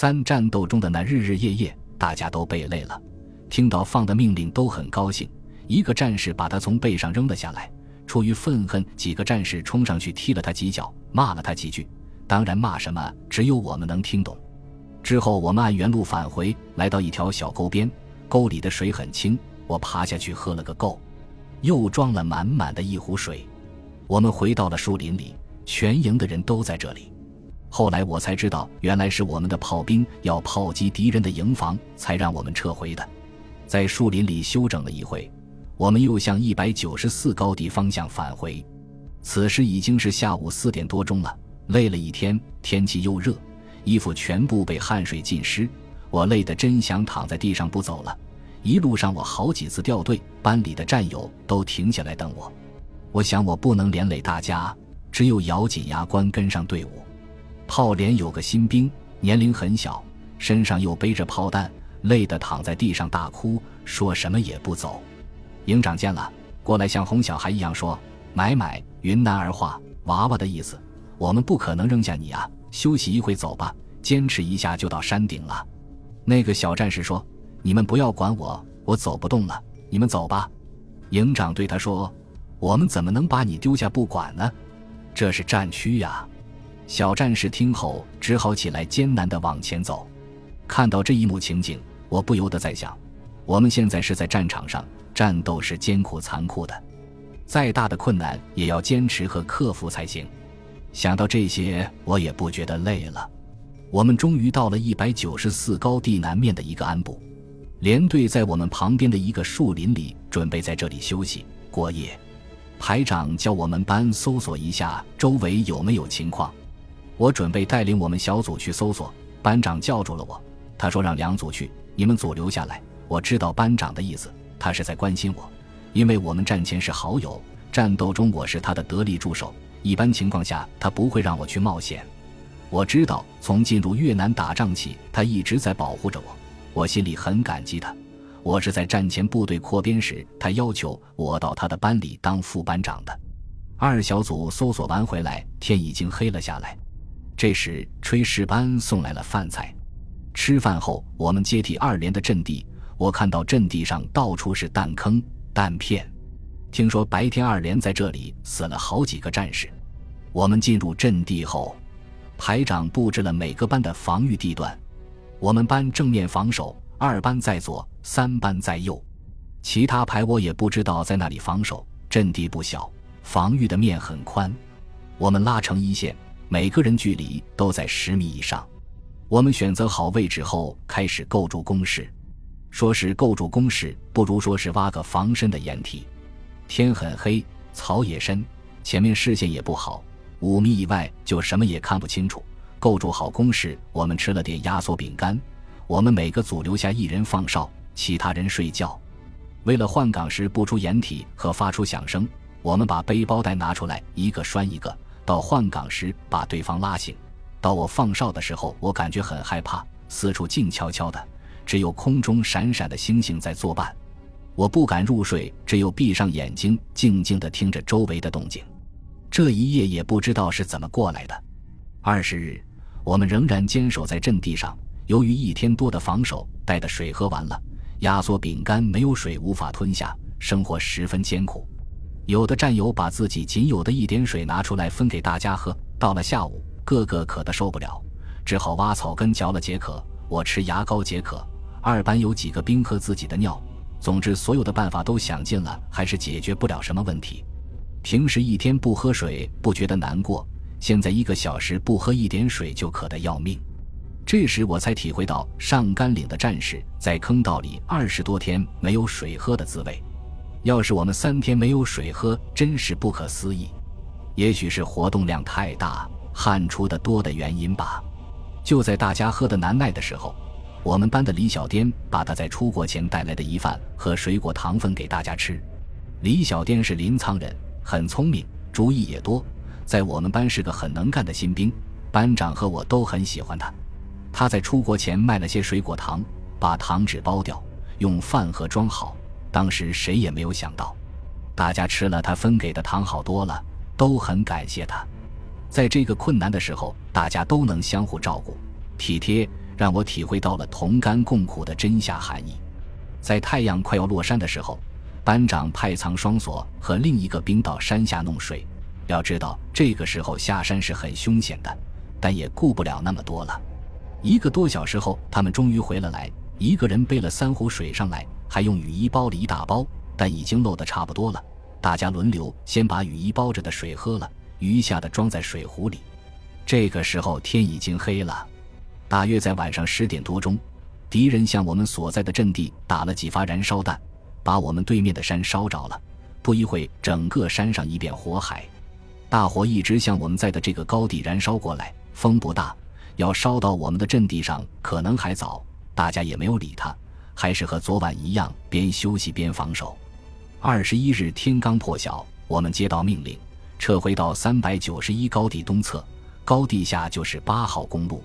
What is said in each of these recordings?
三战斗中的那日日夜夜，大家都背累了，听到放的命令都很高兴。一个战士把他从背上扔了下来，出于愤恨，几个战士冲上去踢了他几脚，骂了他几句。当然，骂什么只有我们能听懂。之后，我们按原路返回，来到一条小沟边，沟里的水很清，我爬下去喝了个够，又装了满满的一壶水。我们回到了树林里，全营的人都在这里。后来我才知道，原来是我们的炮兵要炮击敌人的营房，才让我们撤回的。在树林里休整了一会。我们又向一百九十四高地方向返回，此时已经是下午四点多钟了。累了一天，天气又热，衣服全部被汗水浸湿，我累得真想躺在地上不走了。一路上我好几次掉队，班里的战友都停下来等我。我想我不能连累大家，只有咬紧牙关跟上队伍。炮连有个新兵，年龄很小，身上又背着炮弹，累得躺在地上大哭，说什么也不走。营长见了，过来像哄小孩一样说：“买买，云南儿话，娃娃的意思。我们不可能扔下你啊，休息一会走吧，坚持一下就到山顶了。”那个小战士说：“你们不要管我，我走不动了，你们走吧。”营长对他说：“我们怎么能把你丢下不管呢？这是战区呀。”小战士听后只好起来艰难地往前走。看到这一幕情景，我不由得在想：我们现在是在战场上。战斗是艰苦残酷的，再大的困难也要坚持和克服才行。想到这些，我也不觉得累了。我们终于到了一百九十四高地南面的一个安部，连队在我们旁边的一个树林里，准备在这里休息过夜。排长叫我们班搜索一下周围有没有情况，我准备带领我们小组去搜索。班长叫住了我，他说让两组去，你们组留下来。我知道班长的意思。他是在关心我，因为我们战前是好友，战斗中我是他的得力助手。一般情况下，他不会让我去冒险。我知道，从进入越南打仗起，他一直在保护着我，我心里很感激他。我是在战前部队扩编时，他要求我到他的班里当副班长的。二小组搜索完回来，天已经黑了下来。这时，炊事班送来了饭菜。吃饭后，我们接替二连的阵地。我看到阵地上到处是弹坑、弹片，听说白天二连在这里死了好几个战士。我们进入阵地后，排长布置了每个班的防御地段。我们班正面防守，二班在左，三班在右。其他排我也不知道在那里防守。阵地不小，防御的面很宽。我们拉成一线，每个人距离都在十米以上。我们选择好位置后，开始构筑工事。说是构筑工事，不如说是挖个防身的掩体。天很黑，草也深，前面视线也不好，五米以外就什么也看不清楚。构筑好工事，我们吃了点压缩饼干。我们每个组留下一人放哨，其他人睡觉。为了换岗时不出掩体和发出响声，我们把背包带拿出来，一个拴一个。到换岗时把对方拉醒。到我放哨的时候，我感觉很害怕，四处静悄悄的。只有空中闪闪的星星在作伴，我不敢入睡，只有闭上眼睛，静静地听着周围的动静。这一夜也不知道是怎么过来的。二十日，我们仍然坚守在阵地上。由于一天多的防守，带的水喝完了，压缩饼干没有水无法吞下，生活十分艰苦。有的战友把自己仅有的一点水拿出来分给大家喝。到了下午，个个渴得受不了，只好挖草根嚼了解渴。我吃牙膏解渴。二班有几个兵喝自己的尿，总之所有的办法都想尽了，还是解决不了什么问题。平时一天不喝水不觉得难过，现在一个小时不喝一点水就渴得要命。这时我才体会到上甘岭的战士在坑道里二十多天没有水喝的滋味。要是我们三天没有水喝，真是不可思议。也许是活动量太大、汗出的多的原因吧。就在大家喝的难耐的时候。我们班的李小颠把他在出国前带来的一饭和水果糖分给大家吃。李小颠是临沧人，很聪明，主意也多，在我们班是个很能干的新兵。班长和我都很喜欢他。他在出国前卖了些水果糖，把糖纸包掉，用饭盒装好。当时谁也没有想到，大家吃了他分给的糖好多了，都很感谢他。在这个困难的时候，大家都能相互照顾，体贴。让我体会到了同甘共苦的真下含义。在太阳快要落山的时候，班长派藏双索和另一个兵到山下弄水。要知道，这个时候下山是很凶险的，但也顾不了那么多了。一个多小时后，他们终于回了来。一个人背了三壶水上来，还用雨衣包了一大包，但已经漏得差不多了。大家轮流先把雨衣包着的水喝了，余下的装在水壶里。这个时候天已经黑了，大约在晚上十点多钟，敌人向我们所在的阵地打了几发燃烧弹，把我们对面的山烧着了。不一会，整个山上一片火海，大火一直向我们在的这个高地燃烧过来。风不大，要烧到我们的阵地上可能还早。大家也没有理他，还是和昨晚一样，边休息边防守。二十一日天刚破晓，我们接到命令，撤回到三百九十一高地东侧，高地下就是八号公路。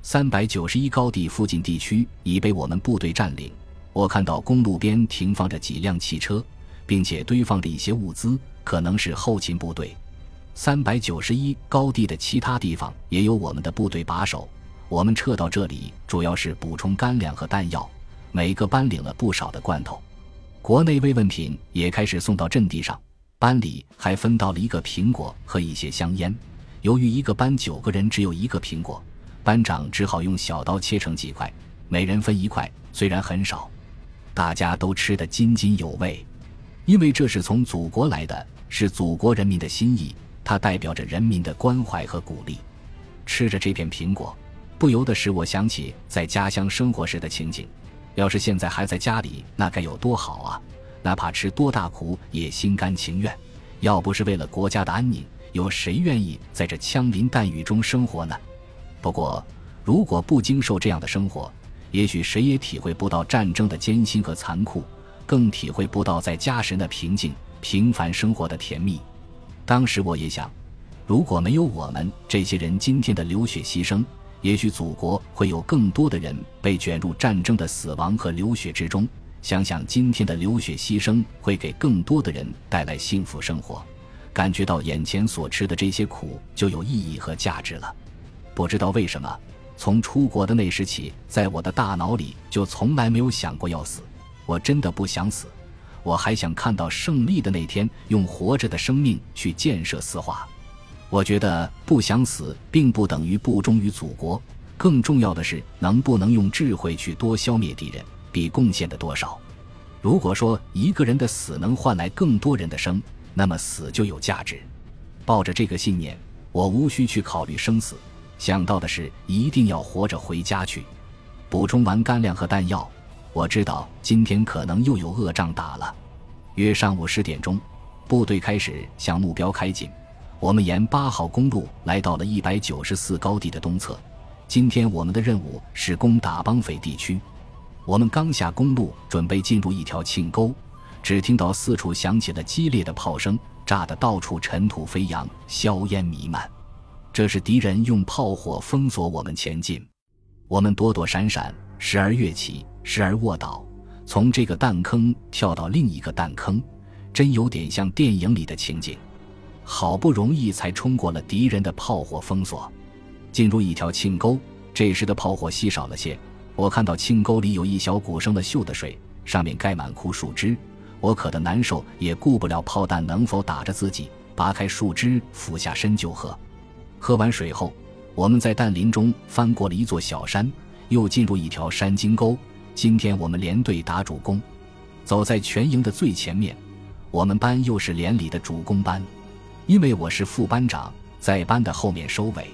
三百九十一高地附近地区已被我们部队占领。我看到公路边停放着几辆汽车，并且堆放着一些物资，可能是后勤部队。三百九十一高地的其他地方也有我们的部队把守。我们撤到这里，主要是补充干粮和弹药。每个班领了不少的罐头，国内慰问品也开始送到阵地上。班里还分到了一个苹果和一些香烟。由于一个班九个人只有一个苹果，班长只好用小刀切成几块，每人分一块。虽然很少，大家都吃得津津有味，因为这是从祖国来的，是祖国人民的心意，它代表着人民的关怀和鼓励。吃着这片苹果。不由得使我想起在家乡生活时的情景，要是现在还在家里，那该有多好啊！哪怕吃多大苦也心甘情愿。要不是为了国家的安宁，有谁愿意在这枪林弹雨中生活呢？不过，如果不经受这样的生活，也许谁也体会不到战争的艰辛和残酷，更体会不到在家时的平静、平凡生活的甜蜜。当时我也想，如果没有我们这些人今天的流血牺牲，也许祖国会有更多的人被卷入战争的死亡和流血之中。想想今天的流血牺牲，会给更多的人带来幸福生活，感觉到眼前所吃的这些苦就有意义和价值了。不知道为什么，从出国的那时起，在我的大脑里就从来没有想过要死。我真的不想死，我还想看到胜利的那天，用活着的生命去建设四化。我觉得不想死，并不等于不忠于祖国。更重要的是，能不能用智慧去多消灭敌人，比贡献的多少。如果说一个人的死能换来更多人的生，那么死就有价值。抱着这个信念，我无需去考虑生死，想到的是一定要活着回家去。补充完干粮和弹药，我知道今天可能又有恶仗打了。约上午十点钟，部队开始向目标开进。我们沿八号公路来到了一百九十四高地的东侧。今天我们的任务是攻打帮匪地区。我们刚下公路，准备进入一条沁沟，只听到四处响起了激烈的炮声，炸得到处尘土飞扬，硝烟弥漫。这是敌人用炮火封锁我们前进。我们躲躲闪闪，时而跃起，时而卧倒，从这个弹坑跳到另一个弹坑，真有点像电影里的情景。好不容易才冲过了敌人的炮火封锁，进入一条沁沟。这时的炮火稀少了些，我看到沁沟里有一小股生了锈的水，上面盖满枯树枝。我渴得难受，也顾不了炮弹能否打着自己，拔开树枝，俯下身就喝。喝完水后，我们在弹林中翻过了一座小山，又进入一条山金沟。今天我们连队打主攻，走在全营的最前面。我们班又是连里的主攻班。因为我是副班长，在班的后面收尾，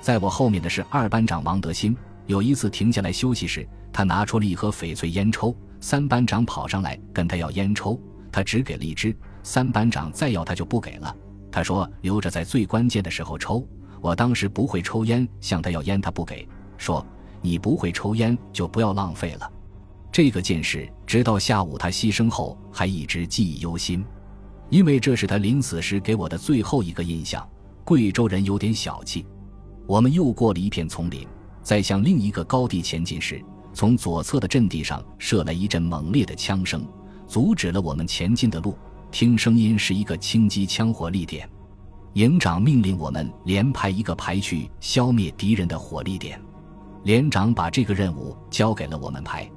在我后面的是二班长王德新。有一次停下来休息时，他拿出了一盒翡翠烟抽，三班长跑上来跟他要烟抽，他只给了一支，三班长再要他就不给了。他说留着在最关键的时候抽。我当时不会抽烟，向他要烟他不给，说你不会抽烟就不要浪费了。这个件事直到下午他牺牲后还一直记忆犹新。因为这是他临死时给我的最后一个印象。贵州人有点小气。我们又过了一片丛林，在向另一个高地前进时，从左侧的阵地上射来一阵猛烈的枪声，阻止了我们前进的路。听声音是一个轻机枪火力点，营长命令我们连派一个排去消灭敌人的火力点。连长把这个任务交给了我们排，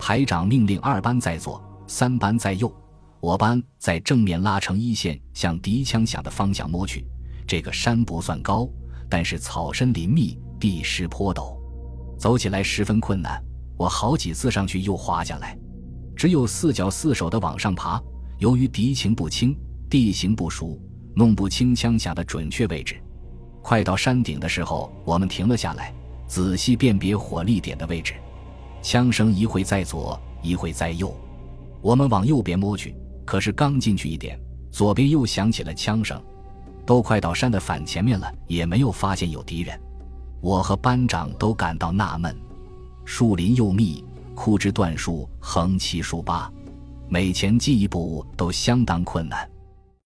排长命令二班在左，三班在右，我班在正面拉成一线，向敌枪响的方向摸去。这个山不算高，但是草深林密，地势颇陡，走起来十分困难。我好几次上去又滑下来，只有四脚四手的往上爬。由于敌情不清，地形不熟，弄不清枪响的准确位置。快到山顶的时候，我们停了下来，仔细辨别火力点的位置。枪声一会在左，一会在右。我们往右边摸去，可是刚进去一点，左边又响起了枪声。都快到山的反前面了，也没有发现有敌人。我和班长都感到纳闷。树林又密，枯枝断树横七竖八。每前进一步都相当困难。